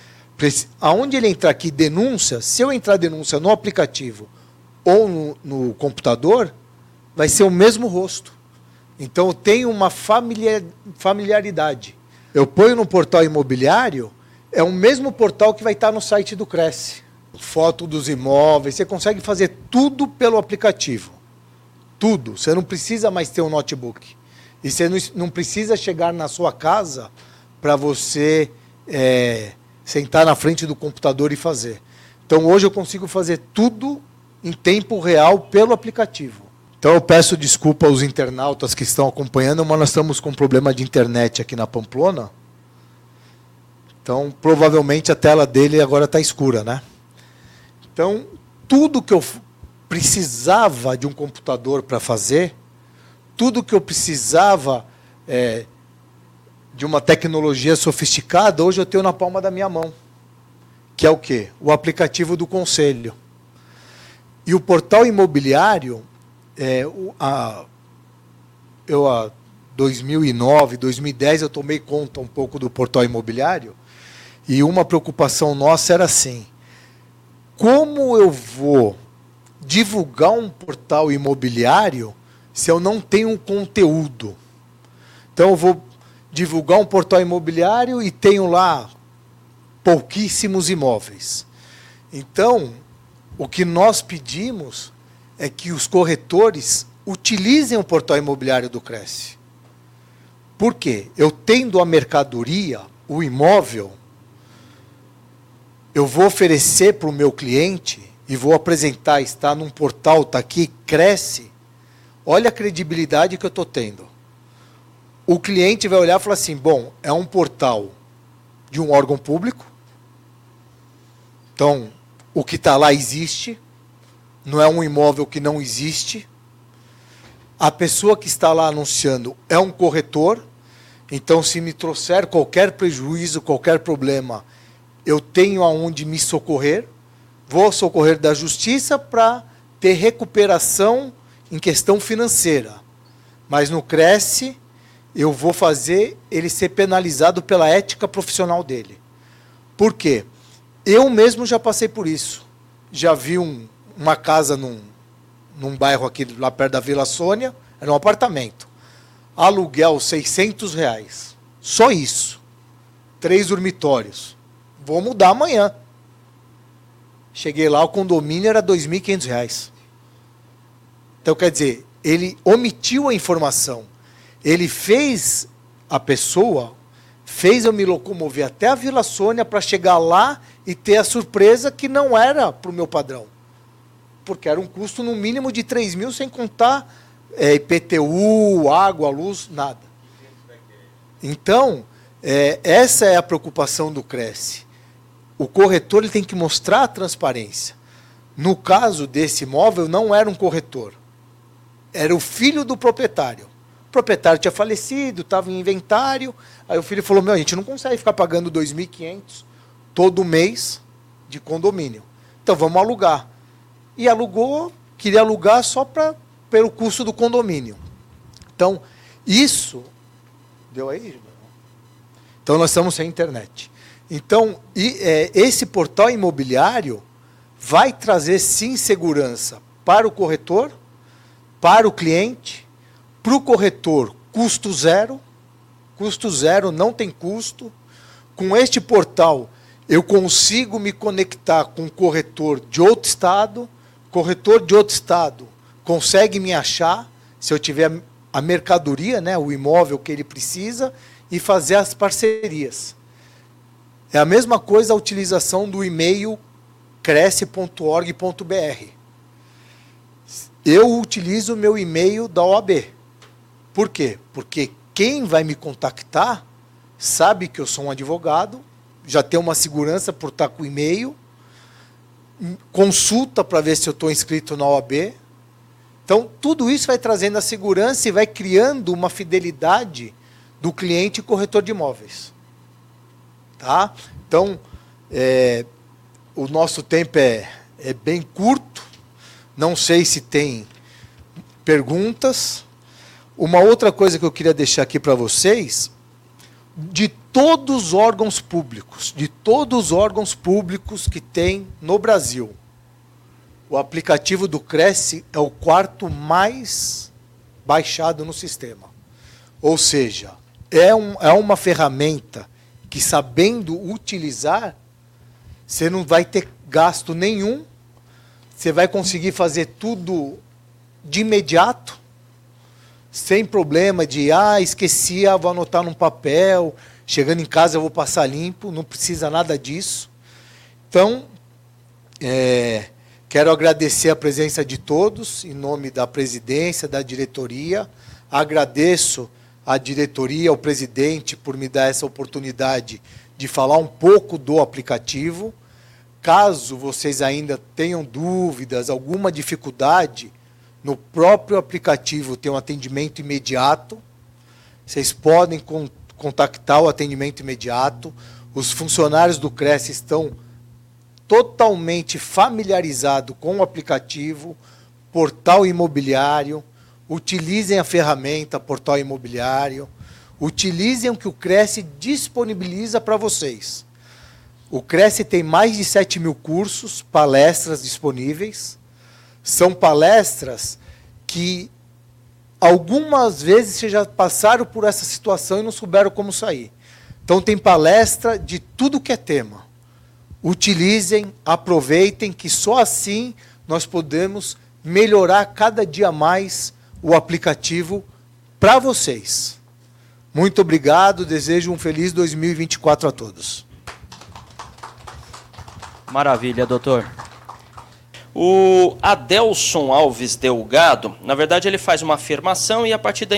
Aonde ele entrar aqui denúncia, se eu entrar denúncia no aplicativo ou no, no computador, vai ser o mesmo rosto. Então tenho uma familiar, familiaridade. Eu ponho no portal imobiliário, é o mesmo portal que vai estar no site do Cresce. Foto dos imóveis, você consegue fazer tudo pelo aplicativo. Tudo. Você não precisa mais ter um notebook. E você não, precisa chegar na sua casa para você é, sentar na frente do computador e fazer. Então hoje eu consigo fazer tudo em tempo real pelo aplicativo. Então eu peço desculpa aos internautas que estão acompanhando, mas nós estamos com um problema de internet aqui na Pamplona. Então, provavelmente a tela dele agora está escura, né? Então, tudo que eu precisava de um computador para fazer, tudo que eu precisava é, de uma tecnologia sofisticada, hoje eu tenho na palma da minha mão. Que é o quê? O aplicativo do conselho. E o portal imobiliário, é, a, eu, a 2009, 2010, eu tomei conta um pouco do portal imobiliário, e uma preocupação nossa era assim: como eu vou divulgar um portal imobiliário se eu não tenho conteúdo? Então eu vou divulgar um portal imobiliário e tenho lá pouquíssimos imóveis. Então, o que nós pedimos é que os corretores utilizem o portal imobiliário do Cresce. Por quê? Eu tendo a mercadoria, o imóvel, eu vou oferecer para o meu cliente e vou apresentar, está num portal, está aqui, cresce, olha a credibilidade que eu estou tendo. O cliente vai olhar e falar assim: bom, é um portal de um órgão público, então o que está lá existe, não é um imóvel que não existe. A pessoa que está lá anunciando é um corretor, então se me trouxer qualquer prejuízo, qualquer problema, eu tenho aonde me socorrer, vou socorrer da justiça para ter recuperação em questão financeira. Mas no Cresce, eu vou fazer ele ser penalizado pela ética profissional dele. Por quê? Eu mesmo já passei por isso. Já vi um, uma casa num, num bairro aqui lá perto da Vila Sônia, era um apartamento. Aluguel 600 reais. Só isso. Três dormitórios vou mudar amanhã. Cheguei lá, o condomínio era R$ 2.500. Então, quer dizer, ele omitiu a informação. Ele fez a pessoa fez eu me locomover até a Vila Sônia para chegar lá e ter a surpresa que não era para o meu padrão. Porque era um custo no mínimo de 3 mil, sem contar é, IPTU, água, luz, nada. Então, é, essa é a preocupação do Cresce. O corretor ele tem que mostrar a transparência. No caso desse imóvel, não era um corretor. Era o filho do proprietário. O proprietário tinha falecido, estava em inventário. Aí o filho falou: Meu, a gente não consegue ficar pagando 2.500 todo mês de condomínio. Então vamos alugar. E alugou, queria alugar só pra, pelo custo do condomínio. Então, isso. Deu aí? Então nós estamos sem internet. Então, e, é, esse portal imobiliário vai trazer sim segurança para o corretor, para o cliente, para o corretor, custo zero, custo zero, não tem custo. Com este portal, eu consigo me conectar com um corretor de outro estado, corretor de outro estado consegue me achar, se eu tiver a mercadoria, né, o imóvel que ele precisa, e fazer as parcerias. É a mesma coisa a utilização do e-mail cresce.org.br. Eu utilizo meu e-mail da OAB. Por quê? Porque quem vai me contactar sabe que eu sou um advogado, já tem uma segurança por estar com o e-mail, consulta para ver se eu estou inscrito na OAB. Então, tudo isso vai trazendo a segurança e vai criando uma fidelidade do cliente corretor de imóveis. Tá? Então, é, o nosso tempo é, é bem curto. Não sei se tem perguntas. Uma outra coisa que eu queria deixar aqui para vocês, de todos os órgãos públicos, de todos os órgãos públicos que tem no Brasil, o aplicativo do Cresce é o quarto mais baixado no sistema. Ou seja, é, um, é uma ferramenta que, sabendo utilizar, você não vai ter gasto nenhum, você vai conseguir fazer tudo de imediato, sem problema de, ah, esqueci, ah, vou anotar num papel, chegando em casa eu vou passar limpo, não precisa nada disso. Então, é, quero agradecer a presença de todos, em nome da presidência, da diretoria, agradeço à diretoria, ao presidente, por me dar essa oportunidade de falar um pouco do aplicativo. Caso vocês ainda tenham dúvidas, alguma dificuldade, no próprio aplicativo tem um atendimento imediato. Vocês podem contactar o atendimento imediato. Os funcionários do Cresce estão totalmente familiarizados com o aplicativo, portal imobiliário, utilizem a ferramenta Portal Imobiliário, utilizem o que o Cresce disponibiliza para vocês. O Cresce tem mais de 7 mil cursos, palestras disponíveis. São palestras que algumas vezes vocês já passaram por essa situação e não souberam como sair. Então tem palestra de tudo que é tema. Utilizem, aproveitem, que só assim nós podemos melhorar cada dia mais o aplicativo para vocês. Muito obrigado, desejo um feliz 2024 a todos. Maravilha, doutor. O Adelson Alves Delgado, na verdade, ele faz uma afirmação e a partir da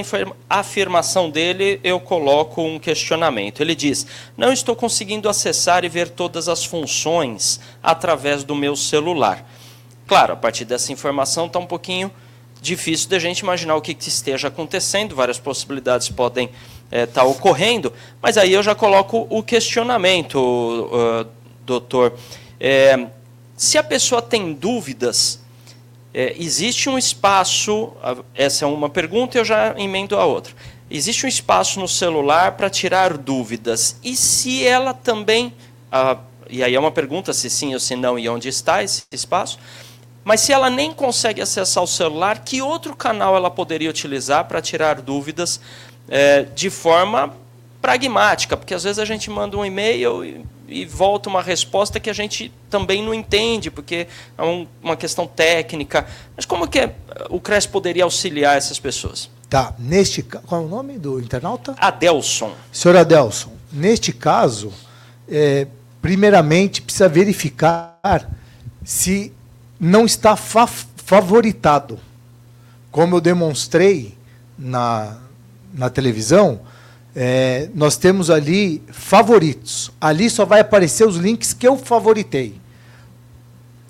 afirmação dele eu coloco um questionamento. Ele diz: Não estou conseguindo acessar e ver todas as funções através do meu celular. Claro, a partir dessa informação está um pouquinho difícil da gente imaginar o que, que esteja acontecendo, várias possibilidades podem estar é, tá ocorrendo, mas aí eu já coloco o questionamento, uh, doutor. É, se a pessoa tem dúvidas, é, existe um espaço, essa é uma pergunta eu já emendo a outra. Existe um espaço no celular para tirar dúvidas. E se ela também. E aí é uma pergunta se sim ou se não e onde está esse espaço. Mas se ela nem consegue acessar o celular, que outro canal ela poderia utilizar para tirar dúvidas é, de forma pragmática? Porque às vezes a gente manda um e-mail e, e volta uma resposta que a gente também não entende, porque é um, uma questão técnica. Mas como que é, o CRES poderia auxiliar essas pessoas? Tá, neste qual é o nome do internauta? Adelson. Senhor Adelson, neste caso, é, primeiramente precisa verificar se não está fa favoritado. Como eu demonstrei na, na televisão, é, nós temos ali favoritos. Ali só vai aparecer os links que eu favoritei.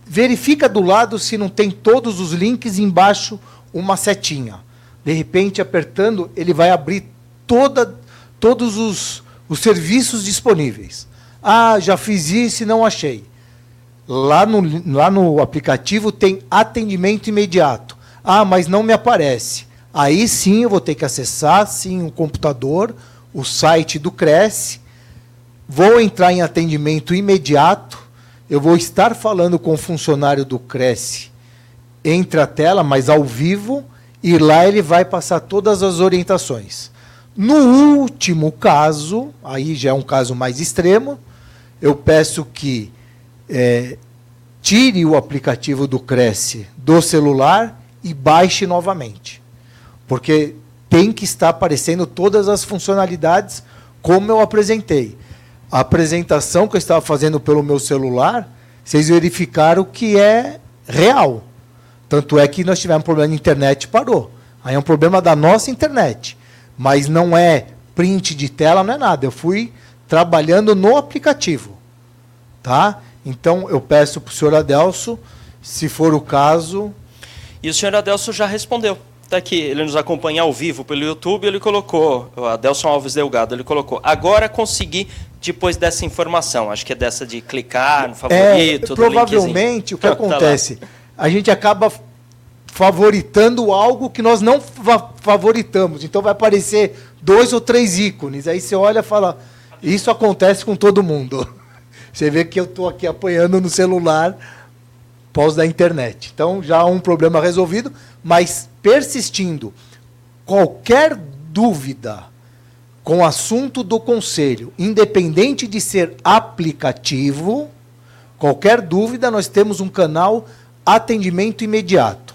Verifica do lado se não tem todos os links embaixo uma setinha. De repente, apertando, ele vai abrir toda, todos os, os serviços disponíveis. Ah, já fiz isso e não achei. Lá no, lá no aplicativo tem atendimento imediato. Ah, mas não me aparece. Aí sim eu vou ter que acessar sim o computador, o site do Cresce, vou entrar em atendimento imediato, eu vou estar falando com o funcionário do Cresce entre a tela, mas ao vivo, e lá ele vai passar todas as orientações. No último caso, aí já é um caso mais extremo, eu peço que é, tire o aplicativo do Cresce do celular e baixe novamente. Porque tem que estar aparecendo todas as funcionalidades como eu apresentei. A apresentação que eu estava fazendo pelo meu celular, vocês verificaram que é real. Tanto é que nós tivemos um problema de internet e parou. Aí é um problema da nossa internet. Mas não é print de tela, não é nada. Eu fui trabalhando no aplicativo. Tá? Então eu peço para o senhor Adelso, se for o caso. E o senhor Adelso já respondeu está aqui, ele nos acompanha ao vivo pelo YouTube, ele colocou, o Adelson Alves Delgado, ele colocou, agora consegui depois dessa informação, acho que é dessa de clicar no favorito. É, provavelmente o que tá acontece, a gente acaba favoritando algo que nós não fa favoritamos, então vai aparecer dois ou três ícones, aí você olha e fala, isso acontece com todo mundo. Você vê que eu estou aqui apanhando no celular pós da internet. Então já um problema resolvido, mas persistindo qualquer dúvida com o assunto do conselho, independente de ser aplicativo, qualquer dúvida, nós temos um canal atendimento imediato.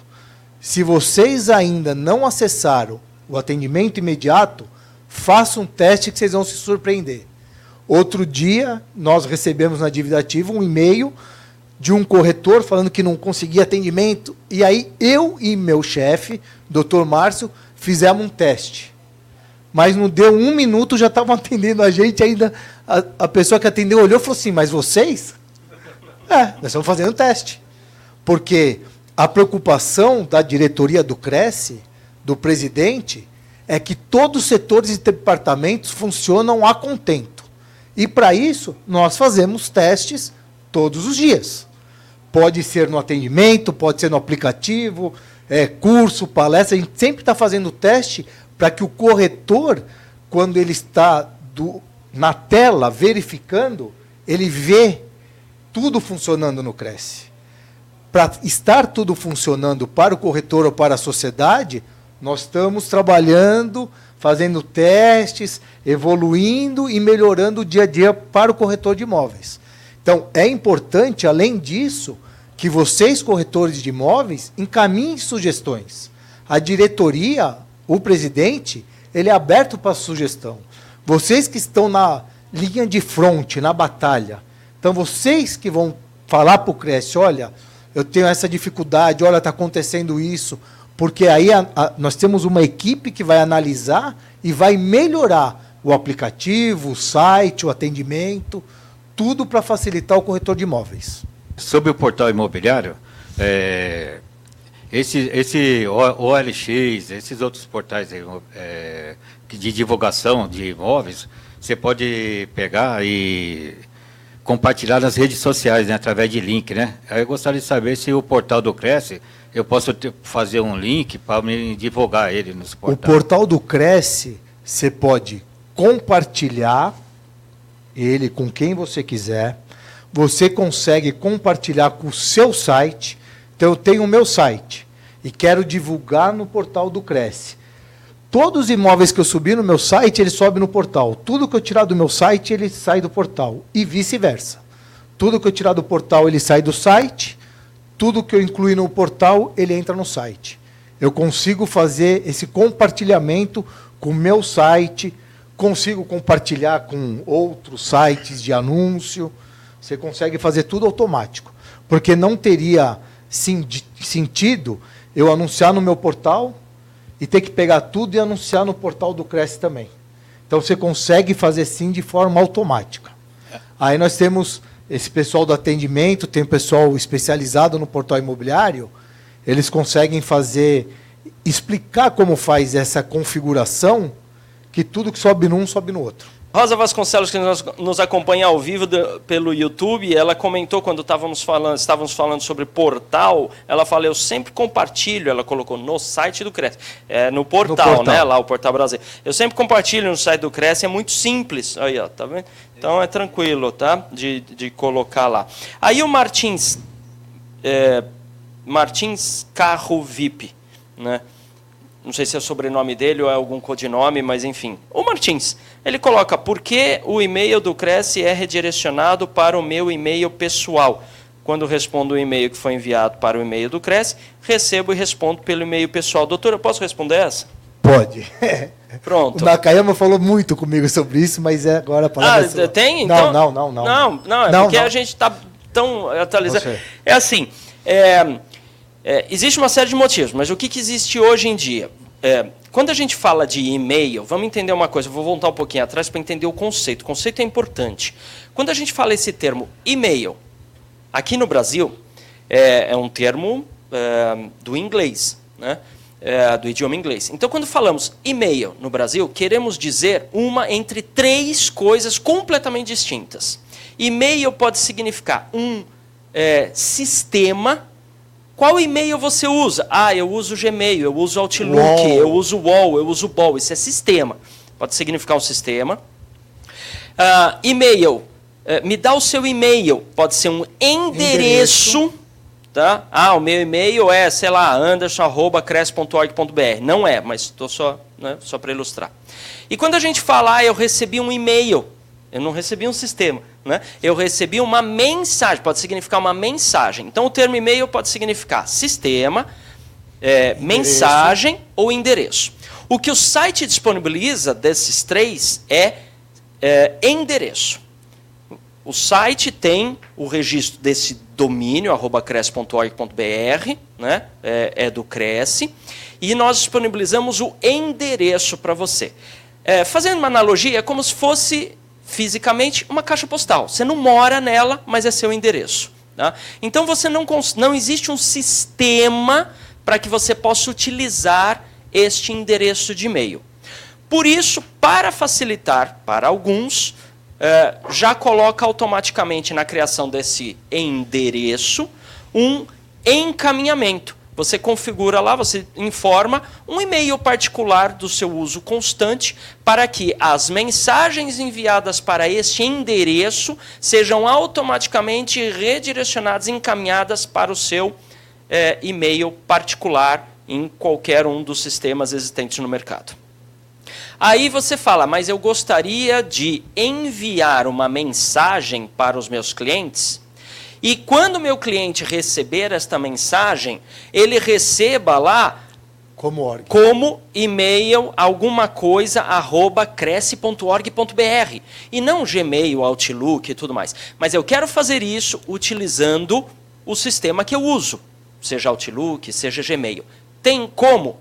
Se vocês ainda não acessaram o atendimento imediato, façam um teste que vocês vão se surpreender. Outro dia, nós recebemos na dívida ativa um e-mail de um corretor falando que não conseguia atendimento. E aí eu e meu chefe, doutor Márcio, fizemos um teste. Mas não deu um minuto, já estavam atendendo a gente ainda. A, a pessoa que atendeu olhou e falou assim, mas vocês? É, nós estamos fazendo teste. Porque a preocupação da diretoria do Cresce, do presidente, é que todos os setores e departamentos funcionam a contento. E para isso, nós fazemos testes todos os dias. Pode ser no atendimento, pode ser no aplicativo, é, curso, palestra. A gente sempre está fazendo teste para que o corretor, quando ele está do, na tela verificando, ele vê tudo funcionando no Cresce. Para estar tudo funcionando para o corretor ou para a sociedade, nós estamos trabalhando, fazendo testes, evoluindo e melhorando o dia a dia para o corretor de imóveis. Então, é importante, além disso, que vocês, corretores de imóveis, encaminhem sugestões. A diretoria, o presidente, ele é aberto para sugestão. Vocês que estão na linha de frente, na batalha, então vocês que vão falar para o Cresce, olha, eu tenho essa dificuldade, olha, está acontecendo isso, porque aí a, a, nós temos uma equipe que vai analisar e vai melhorar o aplicativo, o site, o atendimento, tudo para facilitar o corretor de imóveis. Sobre o portal imobiliário, é, esse, esse OLX, esses outros portais é, de divulgação de imóveis, você pode pegar e compartilhar nas redes sociais, né, através de link, né? Aí eu gostaria de saber se o portal do Cresce, eu posso ter, fazer um link para me divulgar ele nos portais. O portal do Cresce, você pode compartilhar ele com quem você quiser você consegue compartilhar com o seu site. Então, eu tenho o meu site e quero divulgar no portal do Cresce. Todos os imóveis que eu subir no meu site, ele sobe no portal. Tudo que eu tirar do meu site, ele sai do portal. E vice-versa. Tudo que eu tirar do portal, ele sai do site. Tudo que eu incluir no portal, ele entra no site. Eu consigo fazer esse compartilhamento com o meu site, consigo compartilhar com outros sites de anúncio. Você consegue fazer tudo automático. Porque não teria sentido eu anunciar no meu portal e ter que pegar tudo e anunciar no portal do Cresce também. Então você consegue fazer sim de forma automática. Aí nós temos esse pessoal do atendimento, tem pessoal especializado no portal imobiliário, eles conseguem fazer, explicar como faz essa configuração, que tudo que sobe num sobe no outro. Rosa Vasconcelos, que nos, nos acompanha ao vivo pelo YouTube, ela comentou quando estávamos falando, estávamos falando sobre portal, ela falou, eu sempre compartilho, ela colocou no site do Cresce, é, no, portal, no portal, né, lá o Portal Brasil. Eu sempre compartilho no site do Cresce, é muito simples, aí ó, tá vendo? Então é tranquilo, tá, de, de colocar lá. Aí o Martins, é, Martins Carro VIP, né, não sei se é o sobrenome dele ou é algum codinome, mas enfim. O Martins, ele coloca, por que o e-mail do Cresce é redirecionado para o meu e-mail pessoal? Quando respondo o e-mail que foi enviado para o e-mail do Cresce, recebo e respondo pelo e-mail pessoal. Doutor, eu posso responder essa? Pode. Pronto. O Nakayama falou muito comigo sobre isso, mas é agora a palavra Ah, é tem? Então... Não, não, não, não. Não, não, é não porque não. a gente está tão atualizado. É assim, é, é, existe uma série de motivos, mas o que, que existe hoje em dia? É, quando a gente fala de e-mail, vamos entender uma coisa, vou voltar um pouquinho atrás para entender o conceito. O conceito é importante. Quando a gente fala esse termo e-mail, aqui no Brasil, é, é um termo é, do inglês, né? É, do idioma inglês. Então, quando falamos e-mail no Brasil, queremos dizer uma entre três coisas completamente distintas. E-mail pode significar um é, sistema qual e-mail você usa? Ah, eu uso Gmail, eu uso Outlook, Wall. eu uso Wall, eu uso Ball. Isso é sistema. Pode significar um sistema. Uh, e-mail. Uh, me dá o seu e-mail. Pode ser um endereço. endereço. Tá? Ah, o meu e-mail é, sei lá, anderson.cres.org.br. Não é, mas estou só, né, só para ilustrar. E quando a gente fala, ah, eu recebi um e-mail, eu não recebi um sistema. Né? Eu recebi uma mensagem, pode significar uma mensagem. Então, o termo e-mail pode significar sistema, é, mensagem ou endereço. O que o site disponibiliza desses três é, é endereço. O site tem o registro desse domínio, arroba cresce.org.br, né? É, é, do Cresce, e nós disponibilizamos o endereço para você. É, fazendo uma analogia, é como se fosse fisicamente uma caixa postal. Você não mora nela, mas é seu endereço. Tá? Então você não, não existe um sistema para que você possa utilizar este endereço de e-mail. Por isso, para facilitar para alguns, eh, já coloca automaticamente na criação desse endereço um encaminhamento. Você configura lá, você informa um e-mail particular do seu uso constante para que as mensagens enviadas para este endereço sejam automaticamente redirecionadas, encaminhadas para o seu é, e-mail particular em qualquer um dos sistemas existentes no mercado. Aí você fala, mas eu gostaria de enviar uma mensagem para os meus clientes e quando meu cliente receber esta mensagem, ele receba lá como, org. como e-mail alguma coisa arroba cresce.org.br e não Gmail, Outlook e tudo mais. Mas eu quero fazer isso utilizando o sistema que eu uso, seja Outlook, seja Gmail. Tem como?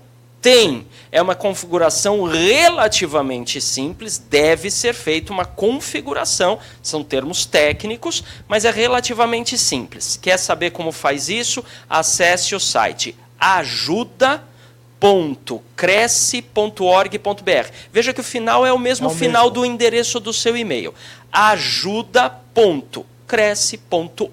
Tem. É uma configuração relativamente simples, deve ser feita uma configuração, são termos técnicos, mas é relativamente simples. Quer saber como faz isso? Acesse o site ajuda.cresce.org.br. Veja que o final é o mesmo é o final mesmo. do endereço do seu e-mail. ajuda.cresce.org.br cresce.org.br.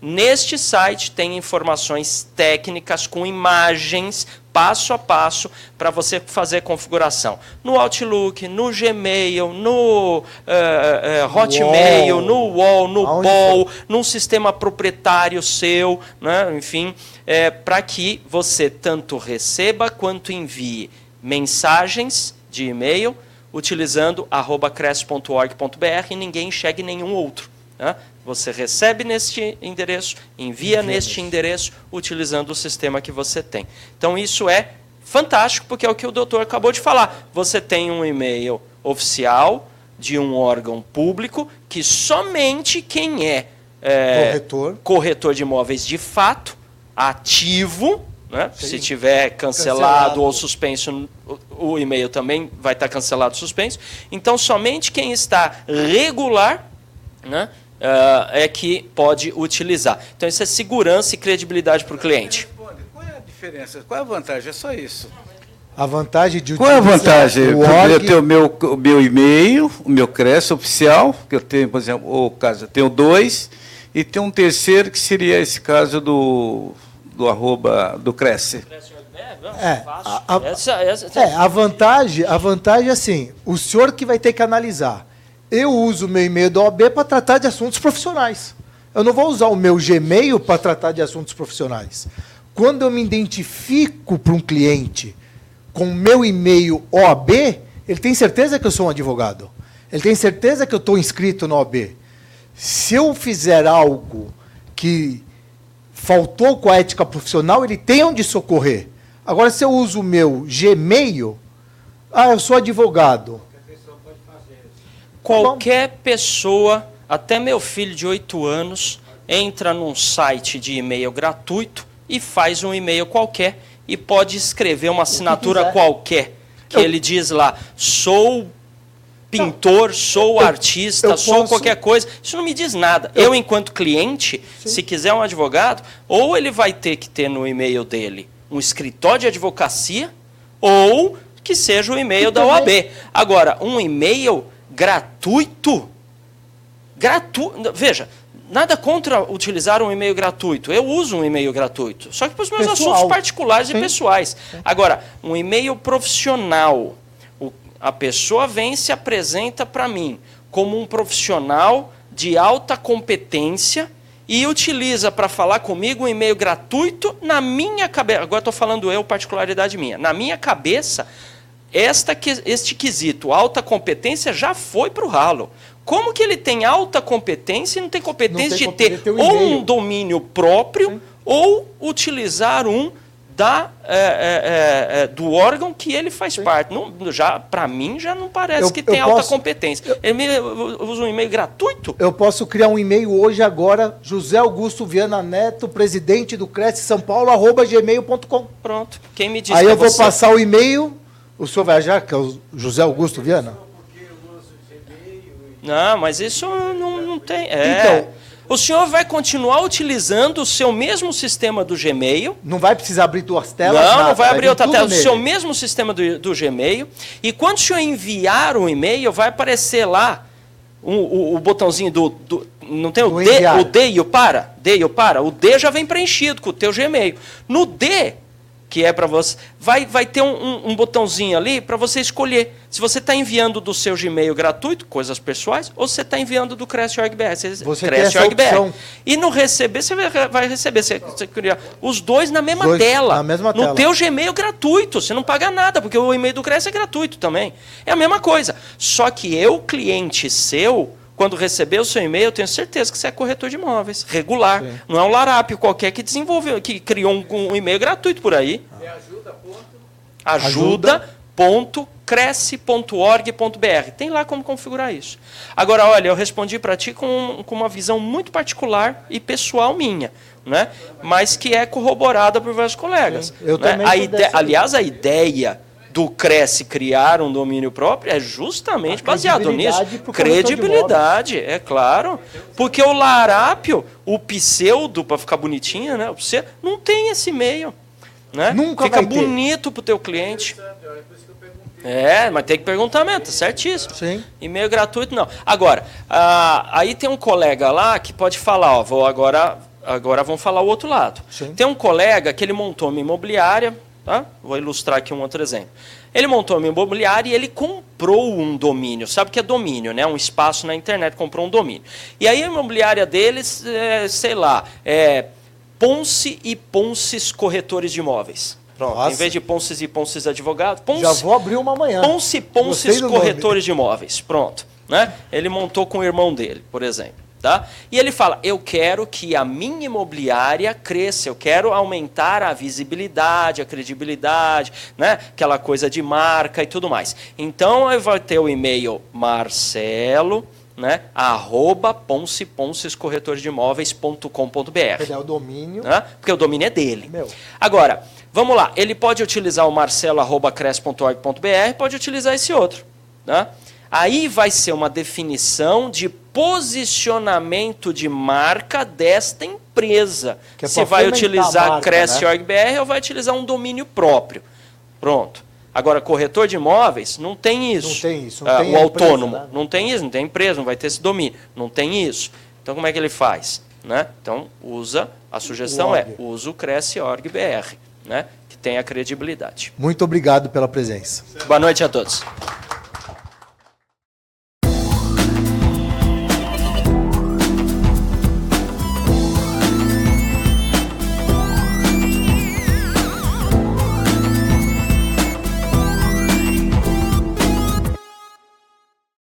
Neste site tem informações técnicas com imagens passo a passo para você fazer configuração no Outlook, no Gmail, no uh, uh, Hotmail, Wall. no Wall, no Aonde foi? num sistema proprietário seu, né? enfim, é, para que você tanto receba quanto envie mensagens de e-mail utilizando cresce.org.br e ninguém enxergue nenhum outro. Né? Você recebe neste endereço, envia, envia neste endereço, utilizando o sistema que você tem. Então, isso é fantástico, porque é o que o doutor acabou de falar. Você tem um e-mail oficial de um órgão público que somente quem é, é Corretor. corretor de imóveis de fato, ativo, né? Se tiver cancelado, Cancelado. ou suspenso, o, o e-mail também vai estar cancelado, suspenso. Então, somente quem está regular né, ah, é que pode utilizar. Então, isso é segurança e credibilidade para o cliente. Qual é a diferença? Qual é a vantagem? É só isso. A vantagem de Qual é a vantagem? o Eu org- ter o meu, o meu e-mail, o meu CRES oficial, que eu tenho, por exemplo, ou caso eu tenho dois, e tem um terceiro que seria esse caso do, do arroba do Cresce. É, a- a- Essa- essa- É, a vantagem, a vantagem é assim, o senhor que vai ter que analisar. Eu uso o meu e-mail da OAB para tratar de assuntos profissionais. Eu não vou usar o meu Gmail para tratar de assuntos profissionais. Quando eu me identifico para um cliente com o meu e-mail OAB, ele tem certeza que eu sou um advogado. Ele tem certeza que eu estou inscrito na OAB. Se eu fizer algo que faltou com a ética profissional, ele tem onde socorrer. Agora, se eu uso o meu Gmail, ah, eu sou advogado. Qualquer pessoa, até meu filho de 8 anos, entra num site de e-mail gratuito e faz um e-mail qualquer e pode escrever uma assinatura quiser. qualquer. Que Eu- ele diz lá, sou pintor, sou eu- artista, eu sou posso- qualquer coisa. Isso não me diz nada. Eu, enquanto cliente, se quiser um advogado, ou ele vai ter que ter no e-mail dele um escritório de advocacia, ou que seja o e-mail da OAB. Agora, um e-mail gratuito, gratuito, veja, nada contra utilizar um e-mail gratuito. Eu uso um e-mail gratuito, só que para os meus Pessoal. assuntos particulares Sim. e pessoais. Agora, um e-mail profissional, a pessoa vem e se apresenta para mim como um profissional de alta competência e utiliza para falar comigo um e-mail gratuito na minha cabeça. Agora estou falando eu, particularidade minha. Na minha cabeça, esta, este quesito, alta competência, já foi para o ralo. Como que ele tem alta competência e não tem competência Não tem de ter ou um domínio próprio ou utilizar um da, é, é, é, é, do órgão que ele faz parte? Não, já Para mim, já não parece Eu- que eu tem alta posso- competência. Ele me, usa um e-mail gratuito? Eu posso criar um e-mail hoje agora, José Augusto Viana Neto, presidente do Cresce São Paulo, arroba gmail.com. Pronto. Quem me disse Aí eu vou você? passar o e-mail, o senhor vai achar que é o José Augusto Viana? Não, mas isso não, não tem. É. Então- o senhor vai continuar utilizando o seu mesmo sistema do Gmail. Não vai precisar abrir duas telas? não, nada, não vai abrir outra tela. O seu mesmo sistema do, do Gmail. E quando o senhor enviar um e-mail, vai aparecer lá um- o, o botãozinho do, do- Não tem o Do D, enviar. o D e o para? D e o para? O D já vem preenchido com o teu Gmail. No D, que é para você, vai, vai ter um, um- um botãozinho ali para você escolher se você está enviando do seu Gmail gratuito, coisas pessoais, ou se você está enviando do Cresce.org.br. Você essa opção. E no receber, você vai receber você, você os dois na mesma Dois tela. na mesma no tela. teu Gmail gratuito. Você não paga nada, porque o e-mail do Cresce é gratuito também. É a mesma coisa. Só que eu, cliente seu, quando receber o seu e-mail, eu tenho certeza que você é corretor de imóveis, regular. Não é um larápio qualquer que desenvolveu, que criou um, um e-mail gratuito por aí. ajuda.cresce.org.br. Tem lá como configurar isso. Agora, olha, eu respondi para ti com, com uma visão muito particular e pessoal minha, né? mas que é corroborada por vários colegas. Sim, eu né? também A ide- Aliás, a ideia do Cresce criar um domínio próprio é justamente baseado nisso. credibilidade é claro. Porque o larápio, o pseudo, para ficar bonitinho, né? O pseudo, não tem esse meio. Né? Nunca Fica bonito pro teu cliente. É, mas tem que perguntar mesmo, tá certíssimo. Sim. E-mail gratuito não. Agora, ah, aí tem um colega lá que pode falar, ó, vou agora, agora vamos falar o outro lado. Sim. Tem um colega que ele montou uma imobiliária, tá? Vou ilustrar aqui um outro exemplo. Ele montou uma imobiliária e ele comprou um domínio. Sabe o que é domínio, né? Um espaço na internet, comprou um domínio. E aí a imobiliária deles, é, sei lá, é Ponce e Ponces Corretores de Imóveis. Pronto, Nossa. em vez de Ponces e Ponces Advogados, Ponce, Já vou abrir uma amanhã. Ponce Gostei Ponces do nome. Corretores de Imóveis. Pronto. Né? Ele montou com o irmão dele, por exemplo. Tá? E ele fala: eu quero que a minha imobiliária cresça, eu quero aumentar a visibilidade, a credibilidade, né? aquela coisa de marca e tudo mais. Então, eu vou ter o e-mail Marcelo, né? arroba ponce, ponces, corretor de imóveis.com.br. É o domínio. Né? Porque o domínio é dele. Meu. Agora, vamos lá. Ele pode utilizar o marcelo.cres.org.br, pode utilizar esse outro. Né? Aí vai ser uma definição de posicionamento de marca desta empresa. Que é Se vai utilizar marca, Cresce.org.br ou vai utilizar um domínio próprio. Pronto. Agora, corretor de imóveis não tem isso. Não tem isso, não Ah, tem o empresa, autônomo né? não tem isso, não tem empresa, não vai ter esse domínio. Não tem isso. Então, como é que ele faz? Né? Então, usa, a sugestão O é, usa o Cresce.org.br, né? que tem a credibilidade. Muito obrigado pela presença. Boa noite a todos.